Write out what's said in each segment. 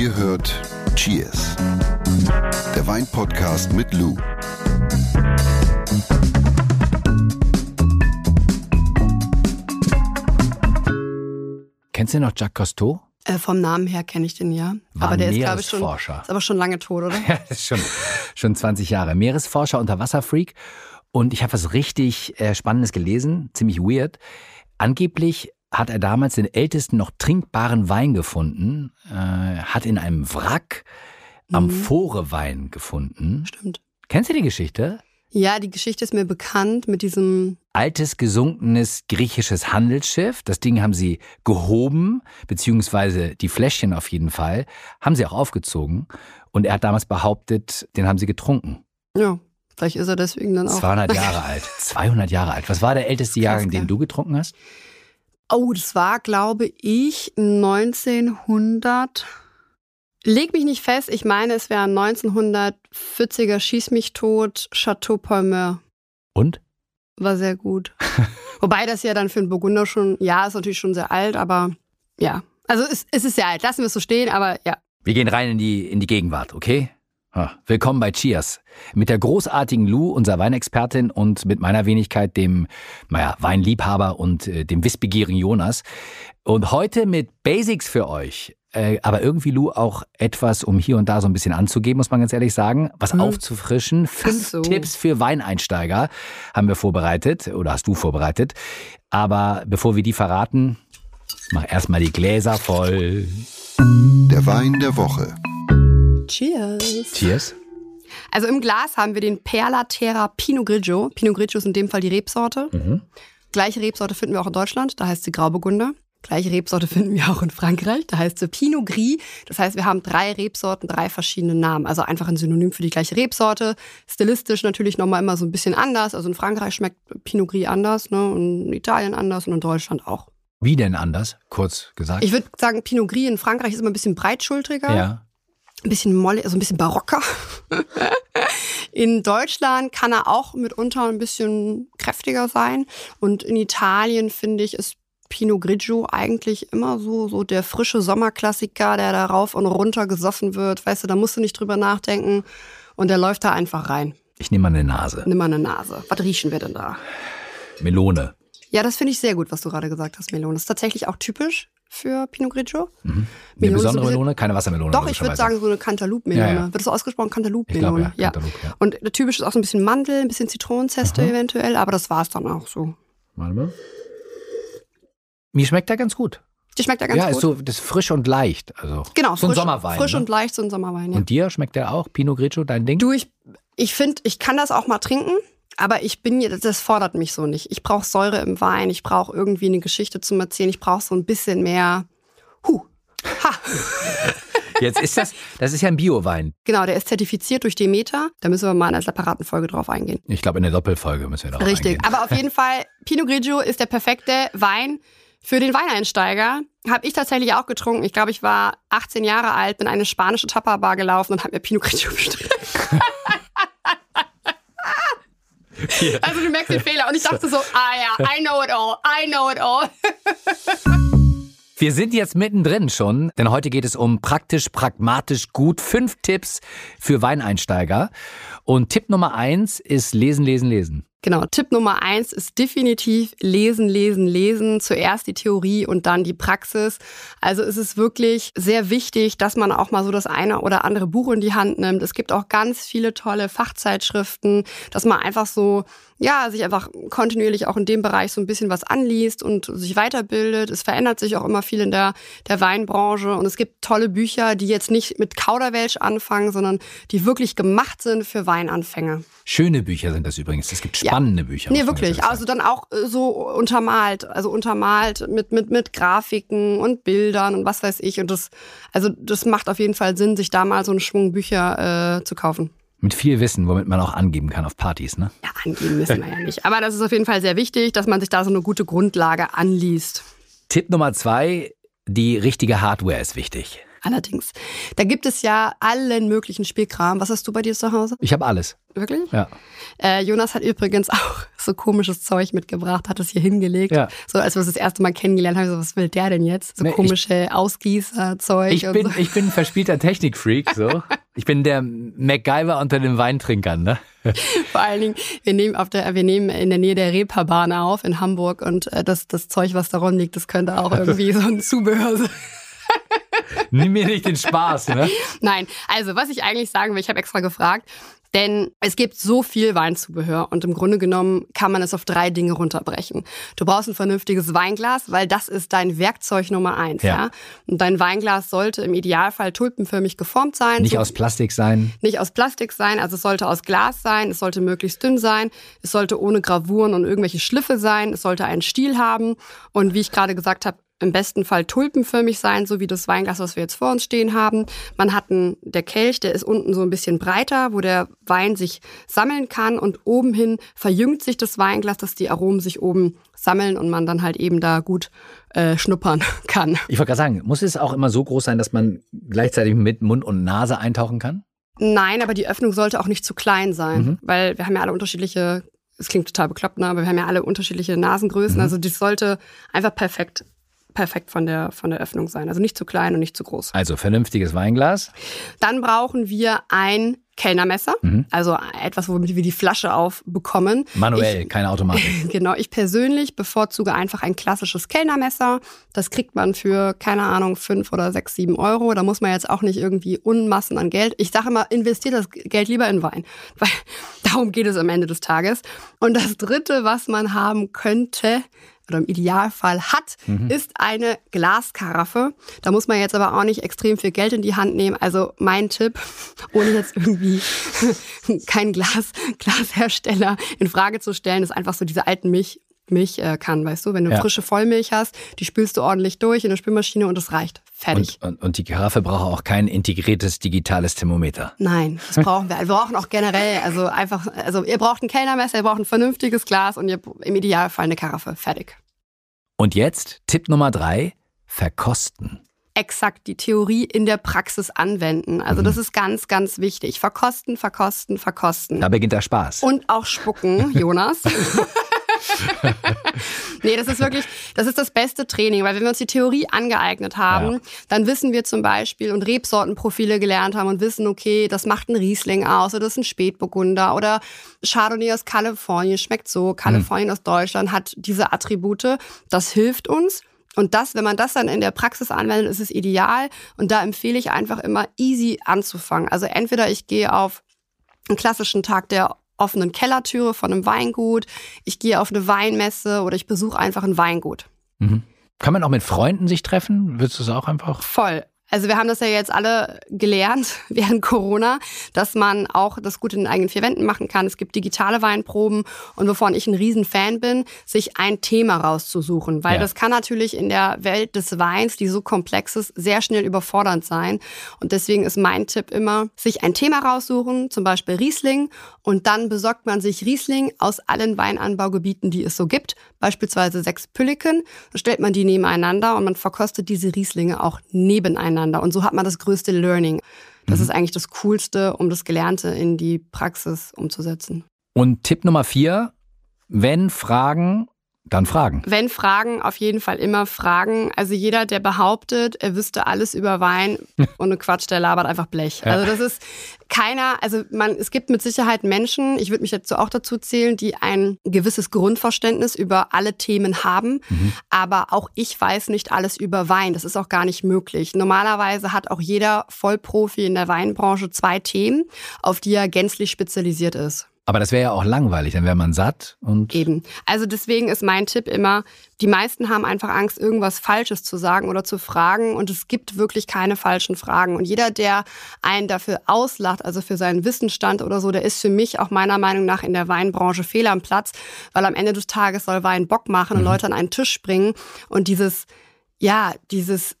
Ihr hört Cheers, der Weinpodcast mit Lou. Kennst du noch Jacques Cousteau? Äh, vom Namen her kenne ich den ja. War aber der ist, glaube ich, schon, Meeresforscher. ist aber schon lange tot, oder? Ja, ist schon, schon 20 Jahre. Meeresforscher, Unterwasserfreak. Und ich habe was richtig äh, Spannendes gelesen, ziemlich weird. Angeblich hat er damals den ältesten noch trinkbaren Wein gefunden, äh, hat in einem Wrack Amphorewein gefunden. Stimmt. Kennst du die Geschichte? Ja, die Geschichte ist mir bekannt mit diesem, Altes, gesunkenes griechisches Handelsschiff. Das Ding haben sie gehoben, beziehungsweise die Fläschchen auf jeden Fall, haben sie auch aufgezogen. Und er hat damals behauptet, den haben sie getrunken. ja, vielleicht ist er deswegen dann auch. 200 Jahre alt. 200 Jahre alt. Was war der älteste Jahrgang, den du getrunken hast? Oh, das war, glaube ich, 1900. Leg mich nicht fest, ich meine, es wäre 1940er Schieß mich tot, Chateau Palmer. Und? War sehr gut. Wobei das ja dann für einen Burgunder schon, ja, ist natürlich schon sehr alt, aber ja. Also es, es ist sehr alt, lassen wir es so stehen, aber ja. Wir gehen rein in die, in die Gegenwart, okay? Willkommen bei Cheers. Mit der großartigen Lou, unserer Weinexpertin, und mit meiner Wenigkeit, dem naja, Weinliebhaber und äh, dem wissbegierigen Jonas. Und heute mit Basics für euch. Äh, aber irgendwie, Lou, auch etwas, um hier und da so ein bisschen anzugeben, muss man ganz ehrlich sagen. Was Mhm. aufzufrischen. Fünf so. Tipps für Weineinsteiger haben wir vorbereitet oder hast du vorbereitet. Aber bevor wir die verraten, mach erstmal die Gläser voll. Der Wein der Woche. Cheers. Cheers. Also im Glas haben wir den Perla Terra Pinot Grigio. Pinot Grigio ist in dem Fall die Rebsorte. Mhm. Gleiche Rebsorte finden wir auch in Deutschland, da heißt sie Grauburgunder. Gleiche Rebsorte finden wir auch in Frankreich, da heißt sie Pinot Gris. Das heißt, wir haben drei Rebsorten, drei verschiedene Namen. Also einfach ein Synonym für die gleiche Rebsorte. Stilistisch natürlich nochmal immer so ein bisschen anders. Also in Frankreich schmeckt Pinot Gris anders, ne? Und in Italien anders und in Deutschland auch. Wie denn anders? Kurz gesagt. Ich würde sagen, Pinot Gris in Frankreich ist immer ein bisschen breitschultriger. ja. Ein bisschen molle, also ein bisschen barocker. In Deutschland kann er auch mitunter ein bisschen kräftiger sein. Und in Italien finde ich, ist Pinot Grigio eigentlich immer so, so der frische Sommerklassiker, der da rauf und runter gesoffen wird. Weißt du, da musst du nicht drüber nachdenken. Und der läuft da einfach rein. Ich nehme mal eine Nase. Nimm mal eine Nase. Was riechen wir denn da? Melone. Ja, das finde ich sehr gut, was du gerade gesagt hast, Melone. Das ist tatsächlich auch typisch für Pinot Grigio. Eine ist so besondere ein bisschen- Melone, keine Wassermelone. Doch, ich würde sagen so eine Cantaloupe-Melone. Ja, ja. Wird das so ausgesprochen? Cantaloupe-Melone? Ja, Cantaloupe, ja. Und typisch ist auch so ein bisschen Mandel, ein bisschen Zitronenzeste eventuell, aber das war's dann auch so. Warte mal. Mir schmeckt der ganz gut. Die schmeckt ja ganz ja, gut. ist so das ist frisch und leicht. Also genau, so ein frisch, Sommerwein. Frisch ne? und leicht, so ein Sommerwein, ja. Und dir schmeckt der auch? Pinot Grigio, dein Ding? du, ich, ich finde, ich kann das auch mal trinken, aber ich bin, jetzt- das fordert mich so nicht. Ich brauche Säure im Wein, ich brauche irgendwie eine Geschichte zum Erzählen, ich brauche so ein bisschen mehr, huh, ha. Jetzt ist das, das ist ja ein Biowein. Genau, der ist zertifiziert durch Demeter. Da müssen wir mal in einer separaten Folge drauf eingehen. Ich glaube, in der Doppelfolge müssen wir da Richtig. Eingehen. Aber auf jeden Fall, Pinot Grigio ist der perfekte Wein für den Weineinsteiger. Habe ich tatsächlich auch getrunken. Ich glaube, ich war 18 Jahre alt, bin in eine spanische Tapa-Bar gelaufen und habe mir Pinot Grigio bestellt. Also du merkst den Fehler. Und ich dachte so, ah ja, I know it all, I know it all. Wir sind jetzt mittendrin schon, denn heute geht es um praktisch, pragmatisch gut. Fünf Tipps für Weineinsteiger. Und Tipp Nummer eins ist lesen, lesen, lesen. Genau, Tipp Nummer eins ist definitiv lesen, lesen, lesen. Zuerst die Theorie und dann die Praxis. Also es ist wirklich sehr wichtig, dass man auch mal so das eine oder andere Buch in die Hand nimmt. Es gibt auch ganz viele tolle Fachzeitschriften, dass man einfach so, ja, sich einfach kontinuierlich auch in dem Bereich so ein bisschen was anliest und sich weiterbildet. Es verändert sich auch immer viel in der, der Weinbranche und es gibt tolle Bücher, die jetzt nicht mit Kauderwelsch anfangen, sondern die wirklich gemacht sind für Weinanfänger. Schöne Bücher sind das übrigens. Es gibt Ja. spannende Bücher. Nee, wirklich. Also dann auch äh, so untermalt, also untermalt mit, mit, mit Grafiken und Bildern und was weiß ich. Und das, also das macht auf jeden Fall Sinn, sich da mal so einen Schwung Bücher äh, zu kaufen. Mit viel Wissen, womit man auch angeben kann auf Partys, ne? Ja, angeben müssen wir ja nicht. Aber das ist auf jeden Fall sehr wichtig, dass man sich da so eine gute Grundlage anliest. Tipp Nummer zwei, die richtige Hardware ist wichtig. Allerdings. Da gibt es ja allen möglichen Spielkram. Was hast du bei dir zu Hause? Ich habe alles. Wirklich? Ja. Äh, Jonas hat übrigens auch so komisches Zeug mitgebracht, hat es hier hingelegt. Ja. So als wir es das erste Mal kennengelernt haben, so, was will der denn jetzt? So nee, komische Ausgießerzeug. Ich, bin, so. ich bin ein verspielter Technikfreak, so. Ich bin der MacGyver unter den Weintrinkern, ne? Vor allen Dingen, wir nehmen, auf der, wir nehmen in der Nähe der Reeperbahn auf in Hamburg und äh, das, das Zeug, was da rumliegt, das könnte auch irgendwie so ein Zubehör sein. Nimm mir nicht den Spaß, ne? Nein, also was ich eigentlich sagen will, ich habe extra gefragt, denn es gibt so viel Weinzubehör und im Grunde genommen kann man es auf drei Dinge runterbrechen. Du brauchst ein vernünftiges Weinglas, weil das ist dein Werkzeug Nummer eins. Ja. ja? Und dein Weinglas sollte im Idealfall tulpenförmig geformt sein. Nicht so, aus Plastik sein. Nicht aus Plastik sein, also es sollte aus Glas sein, es sollte möglichst dünn sein, es sollte ohne Gravuren und irgendwelche Schliffe sein, es sollte einen Stiel haben und wie ich gerade gesagt habe, im besten Fall tulpenförmig sein, so wie das Weinglas, was wir jetzt vor uns stehen haben. Man hat einen, der Kelch, der ist unten so ein bisschen breiter, wo der Wein sich sammeln kann und oben hin verjüngt sich das Weinglas, dass die Aromen sich oben sammeln und man dann halt eben da gut äh, schnuppern kann. Ich wollte gerade sagen, muss es auch immer so groß sein, dass man gleichzeitig mit Mund und Nase eintauchen kann? Nein, aber die Öffnung sollte auch nicht zu klein sein, mhm. weil wir haben ja alle unterschiedliche es klingt total bekloppt, ne? aber wir haben ja alle unterschiedliche Nasengrößen. Mhm. Also das sollte einfach perfekt perfekt von der, von der Öffnung sein. Also nicht zu klein und nicht zu groß. Also vernünftiges Weinglas. Dann brauchen wir ein Kellnermesser, mhm. also etwas, womit wir die Flasche aufbekommen. Manuell, ich, keine Automatik. Genau, ich persönlich bevorzuge einfach ein klassisches Kellnermesser. Das kriegt man für, keine Ahnung, fünf oder sechs, sieben Euro. Da muss man jetzt auch nicht irgendwie Unmassen an Geld. Ich sage immer, investiert das Geld lieber in Wein, weil darum geht es am Ende des Tages. Und das Dritte, was man haben könnte, oder im Idealfall hat, mhm. ist eine Glaskaraffe. Da muss man jetzt aber auch nicht extrem viel Geld in die Hand nehmen. Also mein Tipp, ohne jetzt irgendwie kein Glas, Glashersteller in Frage zu stellen, ist einfach so diese alten Milch, Milch äh, kann, weißt du, wenn du ja. frische Vollmilch hast, die spülst du ordentlich durch in der Spülmaschine und es reicht. Fertig. Und, und, und, die Karaffe braucht auch kein integriertes digitales Thermometer. Nein, das brauchen wir. Wir brauchen auch generell, also einfach, also ihr braucht ein Kellnermesser, ihr braucht ein vernünftiges Glas und ihr im Idealfall eine Karaffe. Fertig. Und jetzt Tipp Nummer drei, verkosten exakt die Theorie in der Praxis anwenden. Also das mhm. ist ganz, ganz wichtig. Verkosten, verkosten, verkosten. Da beginnt der Spaß. Und auch spucken, Jonas. nee, das ist wirklich, das ist das beste Training, weil wenn wir uns die Theorie angeeignet haben, ja. dann wissen wir zum Beispiel und Rebsortenprofile gelernt haben und wissen, okay, das macht ein Riesling aus oder das ist ein Spätburgunder oder Chardonnay aus Kalifornien schmeckt so, Kalifornien mhm. aus Deutschland hat diese Attribute. Das hilft uns. Und das, wenn man das dann in der Praxis anwendet, ist es ideal. Und da empfehle ich einfach immer easy anzufangen. Also entweder ich gehe auf einen klassischen Tag der offenen Kellertüre von einem Weingut, ich gehe auf eine Weinmesse oder ich besuche einfach ein Weingut. Mhm. Kann man auch mit Freunden sich treffen? Würdest du es auch einfach? Voll. Also wir haben das ja jetzt alle gelernt während Corona, dass man auch das gut in den eigenen vier Wänden machen kann. Es gibt digitale Weinproben und wovon ich ein Riesenfan bin, sich ein Thema rauszusuchen. Weil ja. das kann natürlich in der Welt des Weins, die so komplex ist, sehr schnell überfordernd sein. Und deswegen ist mein Tipp immer, sich ein Thema raussuchen, zum Beispiel Riesling. Und dann besorgt man sich Riesling aus allen Weinanbaugebieten, die es so gibt. Beispielsweise sechs Pülliken. Dann stellt man die nebeneinander und man verkostet diese Rieslinge auch nebeneinander miteinander. Und so hat man das größte Learning. Das mhm. ist eigentlich das Coolste, um das Gelernte in die Praxis umzusetzen. Und Tipp Nummer vier, wenn Fragen dann Fragen. Wenn Fragen, auf jeden Fall immer Fragen. Also jeder, der behauptet, er wüsste alles über Wein und Quatsch, der labert einfach Blech. Also das ist keiner, also man, es gibt mit Sicherheit Menschen, ich würde mich jetzt so auch dazu zählen, die ein gewisses Grundverständnis über alle Themen haben. Mhm. Aber auch ich weiß nicht alles über Wein. Das ist auch gar nicht möglich. Normalerweise hat auch jeder Vollprofi in der Weinbranche zwei Themen, auf die er gänzlich spezialisiert ist. Aber das wäre ja auch langweilig, dann wäre man satt und. Eben. Also deswegen ist mein Tipp immer, die meisten haben einfach Angst, irgendwas Falsches zu sagen oder zu fragen. Und es gibt wirklich keine falschen Fragen. Und jeder, der einen dafür auslacht, also für seinen Wissensstand oder so, der ist für mich auch meiner Meinung nach in der Weinbranche fehl am Platz, weil am Ende des Tages soll Wein Bock machen und mhm. Leute an einen Tisch bringen. Und dieses ja, dieses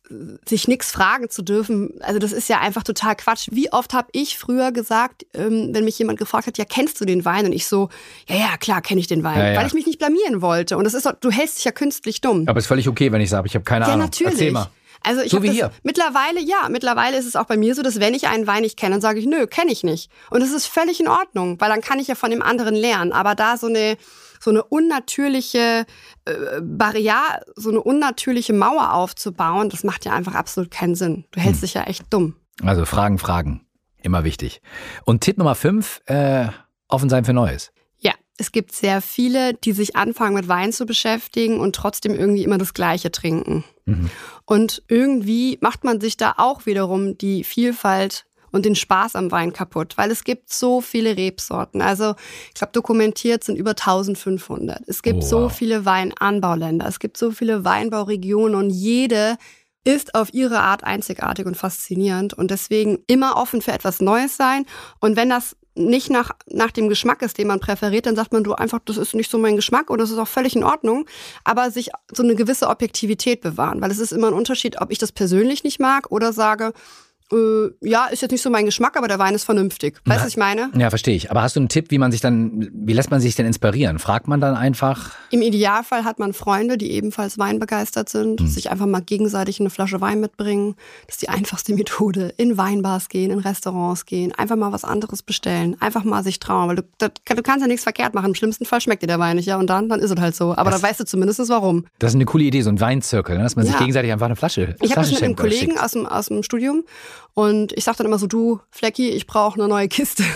sich nichts fragen zu dürfen, also das ist ja einfach total Quatsch. Wie oft habe ich früher gesagt, ähm, wenn mich jemand gefragt hat, ja, kennst du den Wein? Und ich so, ja, ja, klar, kenne ich den Wein, ja, ja. weil ich mich nicht blamieren wollte. Und das ist, du hältst dich ja künstlich dumm. Aber ist völlig okay, wenn ich sage, ich habe keine ja, Ahnung. Natürlich. Erzähl mal. Also ich So wie hier. Mittlerweile, ja, mittlerweile ist es auch bei mir so, dass wenn ich einen Wein nicht kenne, dann sage ich, nö, kenne ich nicht. Und das ist völlig in Ordnung, weil dann kann ich ja von dem anderen lernen. Aber da so eine so eine unnatürliche äh, Barriere, so eine unnatürliche Mauer aufzubauen, das macht ja einfach absolut keinen Sinn. Du hältst dich ja echt dumm. Also Fragen, Fragen. Immer wichtig. Und Tipp Nummer fünf, äh, offen sein für Neues. Es gibt sehr viele, die sich anfangen mit Wein zu beschäftigen und trotzdem irgendwie immer das Gleiche trinken. Und irgendwie macht man sich da auch wiederum die Vielfalt und den Spaß am Wein kaputt, weil es gibt so viele Rebsorten. Also ich glaube, dokumentiert sind über 1500. Es gibt Oh, so wow. viele Weinanbauländer, es gibt so viele Weinbauregionen und jede ist auf ihre Art einzigartig und faszinierend und deswegen immer offen für etwas Neues sein. Und wenn das nicht nach, nach dem Geschmack ist, den man präferiert, dann sagt man du einfach, das ist nicht so mein Geschmack und das ist auch völlig in Ordnung, aber sich so eine gewisse Objektivität bewahren, weil es ist immer ein Unterschied, ob ich das persönlich nicht mag oder sage, äh, ja, ist jetzt nicht so mein Geschmack, aber der Wein ist vernünftig. Weißt du, was ich meine? Ja, verstehe ich. Aber hast du einen Tipp, wie man sich dann, wie lässt man sich denn inspirieren? Fragt man dann einfach? Im Idealfall hat man Freunde, die ebenfalls weinbegeistert sind, sich einfach mal gegenseitig eine Flasche Wein mitbringen. Das ist die einfachste Methode. In Weinbars gehen, in Restaurants gehen, einfach mal was anderes bestellen, einfach mal sich trauen, weil du, das, du kannst ja nichts verkehrt machen. Im schlimmsten Fall schmeckt dir der Wein nicht, ja, und dann, dann ist es halt so. Aber Das- dann weißt du zumindest warum. Das ist eine coole Idee, so ein Weinzirkel, ne? dass man sich Ja. gegenseitig einfach eine Flasche Ich habe das mit einem Kollegen schickt. aus dem, aus dem Studium und ich sag dann immer so, du, Flecki, ich brauche eine neue Kiste.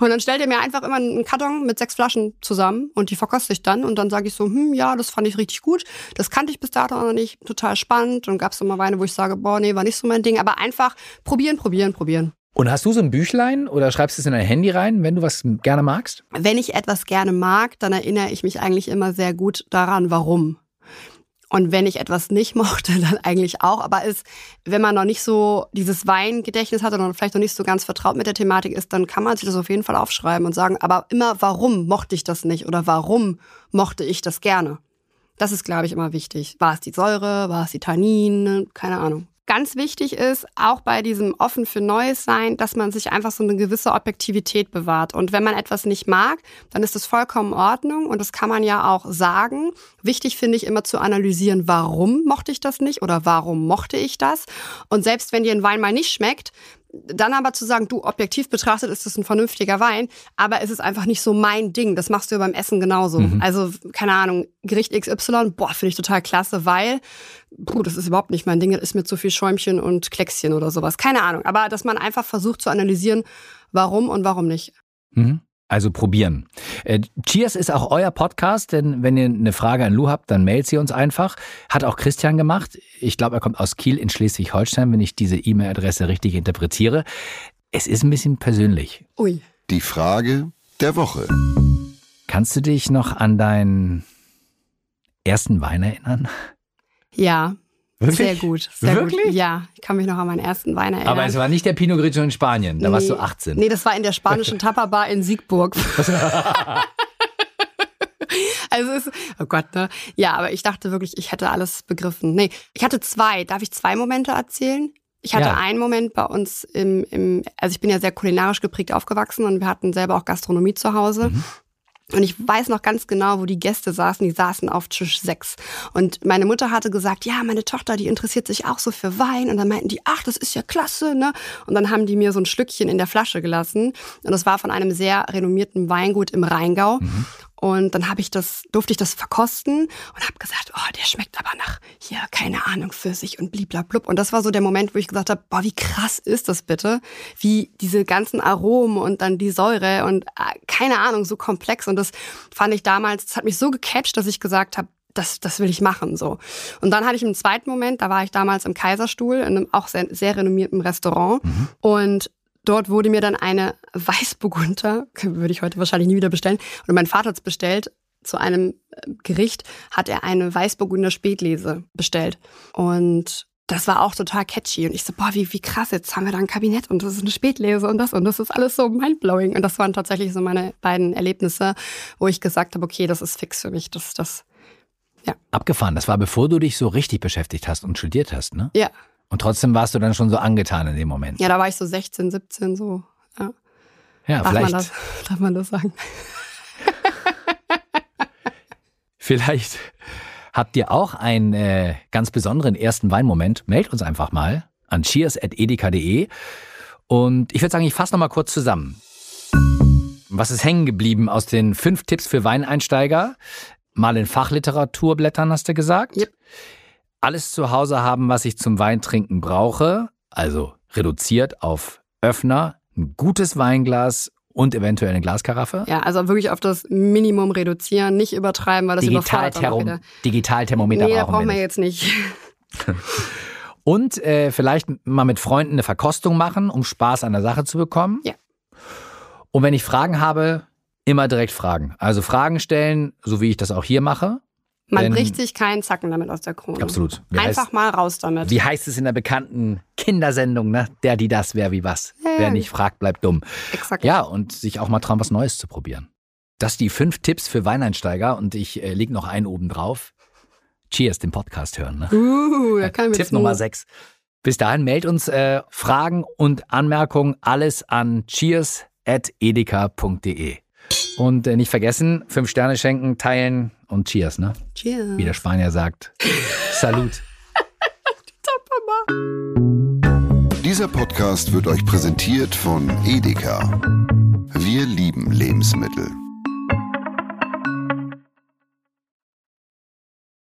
Und dann stellt er mir einfach immer einen Karton mit sechs Flaschen zusammen und die verkoste ich dann. Und dann sage ich so, hm, ja, das fand ich richtig gut. Das kannte ich bis dato noch nicht. Total spannend. Und gab es immer Weine, wo ich sage, boah, nee, war nicht so mein Ding. Aber einfach probieren, probieren, probieren. Und hast du so ein Büchlein oder schreibst du es in dein Handy rein, wenn du was gerne magst? Wenn ich etwas gerne mag, dann erinnere ich mich eigentlich immer sehr gut daran, warum. Und wenn ich etwas nicht mochte, dann eigentlich auch. Aber es, wenn man noch nicht so dieses Weingedächtnis hat oder vielleicht noch nicht so ganz vertraut mit der Thematik ist, dann kann man sich das auf jeden Fall aufschreiben und sagen, aber immer, warum mochte ich das nicht oder warum mochte ich das gerne? Das ist, glaube ich, immer wichtig. War es die Säure, war es die Tannine, keine Ahnung. Ganz wichtig ist, auch bei diesem offen für Neues sein, dass man sich einfach so eine gewisse Objektivität bewahrt. Und wenn man etwas nicht mag, dann ist das vollkommen in Ordnung und das kann man ja auch sagen. Wichtig finde ich immer zu analysieren, warum mochte ich das nicht oder warum mochte ich das. Und selbst wenn dir ein Wein mal nicht schmeckt, dann aber zu sagen, du, objektiv betrachtet ist das ein vernünftiger Wein, aber es ist einfach nicht so mein Ding. Das machst du ja beim Essen genauso. Also, keine Ahnung, Gericht XY, boah, finde ich total klasse, weil, puh, das ist überhaupt nicht mein Ding, das ist mir zu viel Schäumchen und Kleckschen oder sowas. Keine Ahnung. Aber dass man einfach versucht zu analysieren, warum und warum nicht. Mhm. Also probieren. Äh, Cheers ist auch euer Podcast, denn wenn ihr eine Frage an Lou habt, dann mailt sie uns einfach. Hat auch Christian gemacht. Ich glaube, er kommt aus Kiel in Schleswig-Holstein, wenn ich diese E-Mail-Adresse richtig interpretiere. Es ist ein bisschen persönlich. Ui. Die Frage der Woche. Kannst du dich noch an deinen ersten Wein erinnern? Ja, Wirklich? sehr gut. Sehr Wirklich? Gut. Ja, ich kann mich noch an meinen ersten Wein erinnern. Aber es war nicht der Pinot Grigio in Spanien. Da warst du Nee. 18. Nee, das war in der spanischen Tapa-Bar in Siegburg. also es, oh Gott, ne? Ja, aber ich dachte wirklich, ich hätte alles begriffen. Nee, ich hatte zwei. Darf ich zwei Momente erzählen? Ich hatte Ja. einen Moment bei uns im, im, also ich bin ja sehr kulinarisch geprägt aufgewachsen und wir hatten selber auch Gastronomie zu Hause. Und ich weiß noch ganz genau, wo die Gäste saßen. Die saßen auf Tisch 6. Und meine Mutter hatte gesagt, ja, meine Tochter, die interessiert sich auch so für Wein. Und dann meinten die, ach, das ist ja klasse, ne? Und dann haben die mir so ein Schlückchen in der Flasche gelassen. Und das war von einem sehr renommierten Weingut im Rheingau. Und dann habe ich das, durfte ich das verkosten und habe gesagt, oh, der schmeckt aber nach hier, keine Ahnung, Pfirsich und bliblablub. Und das war so der Moment, wo ich gesagt habe, boah, wie krass ist das bitte? Wie diese ganzen Aromen und dann die Säure und äh, keine Ahnung, so komplex. Und das fand ich damals, das hat mich so gecatcht, dass ich gesagt habe, das, das will ich machen, so. Und dann hatte ich einen zweiten Moment, da war ich damals im Kaiserstuhl, in einem auch sehr, sehr renommierten Restaurant. Und dort wurde mir dann eine Weißburgunder, würde ich heute wahrscheinlich nie wieder bestellen, und mein Vater hat es bestellt, zu einem äh, Gericht hat er eine Weißburgunder Spätlese bestellt. Und das war auch total catchy. Und ich so, boah, wie, wie krass, jetzt haben wir da ein Kabinett und das ist eine Spätlese und das und das ist alles so mindblowing. Und das waren tatsächlich so meine beiden Erlebnisse, wo ich gesagt habe, okay, das ist fix für mich. Das, das, Abgefahren. Das war bevor du dich so richtig beschäftigt hast und studiert hast, ne? ja. Und trotzdem warst du dann schon so angetan in dem Moment. Ja, da war ich so 16, 17, so. Ja. Ja, Darf, man vielleicht. das, darf man das sagen? Vielleicht Habt ihr auch einen äh, ganz besonderen ersten Weinmoment? Meldet uns einfach mal an cheers.edeka.de. Und ich würde sagen, ich fasse nochmal kurz zusammen. Was ist hängen geblieben aus den fünf Tipps für Weineinsteiger? Mal in Fachliteratur blättern, hast du gesagt? Yep. Alles zu Hause haben, was ich zum Weintrinken brauche. Also reduziert auf Öffner, ein gutes Weinglas und eventuell eine Glaskaraffe. Ja, also wirklich auf das Minimum reduzieren, nicht übertreiben, weil das überfordert auch wieder. Digitalthermometer Nee, brauchen brauchen wir wir nicht. jetzt nicht. Und äh, vielleicht mal mit Freunden eine Verkostung machen, um Spaß an der Sache zu bekommen. Ja. Und wenn ich Fragen habe, immer direkt fragen. Also Fragen stellen, so wie ich das auch hier mache. Man Denn- bricht sich keinen Zacken damit aus der Krone. Absolut. Wie Einfach heißt, mal raus damit. wie heißt es in der bekannten Kindersendung, ne? Der, die, das, wer, wie, was. Ja. Wer nicht fragt, bleibt dumm. Exakt. Ja, und sich auch mal trauen, was Neues zu probieren. Das die fünf Tipps für Weineinsteiger und ich äh, leg noch einen oben drauf. Cheers, den Podcast hören. Ne? Uh, da kann mir Tipp Nummer 6. Bis dahin meldet uns äh, Fragen und Anmerkungen alles an cheers.edeka.de. Und äh, nicht vergessen, fünf Sterne schenken, teilen und Cheers, ne? Cheers. Wie der Spanier sagt. Salut. Dieser Podcast wird euch präsentiert von Edeka. Wir lieben Lebensmittel.